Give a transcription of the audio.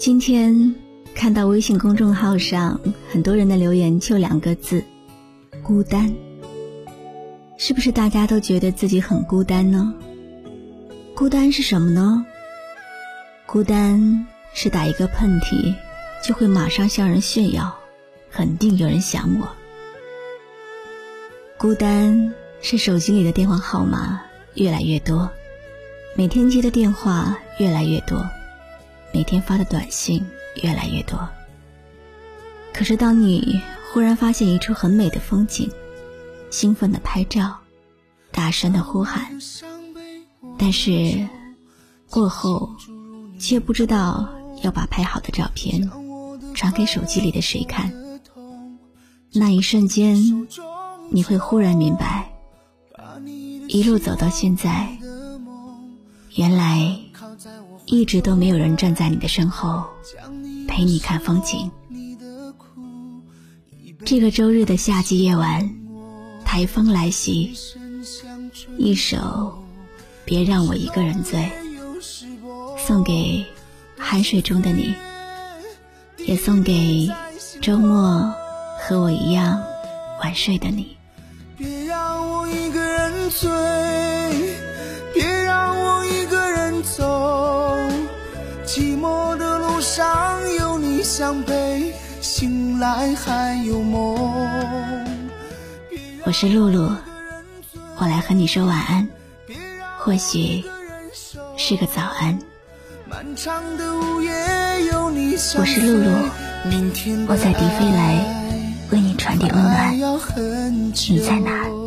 今天看到微信公众号上很多人的留言，就两个字：孤单。是不是大家都觉得自己很孤单呢？孤单是什么呢？孤单是打一个喷嚏，就会马上向人炫耀，肯定有人想我。孤单是手机里的电话号码越来越多，每天接的电话越来越多，每天发的短信越来越多。可是当你忽然发现一处很美的风景，兴奋的拍照，大声的呼喊，但是过后却不知道要把拍好的照片传给手机里的谁看，那一瞬间。你会忽然明白，一路走到现在，原来一直都没有人站在你的身后陪你看风景。这个周日的夏季夜晚，台风来袭，一首《别让我一个人醉》送给酣睡中的你，也送给周末和我一样晚睡的你。别让我一个人走。寂寞的路上有你相陪，醒来还有梦。我是露露，我来和你说晚安，或许是个早安。我是露露，我在迪飞来为你传递温暖。你在哪？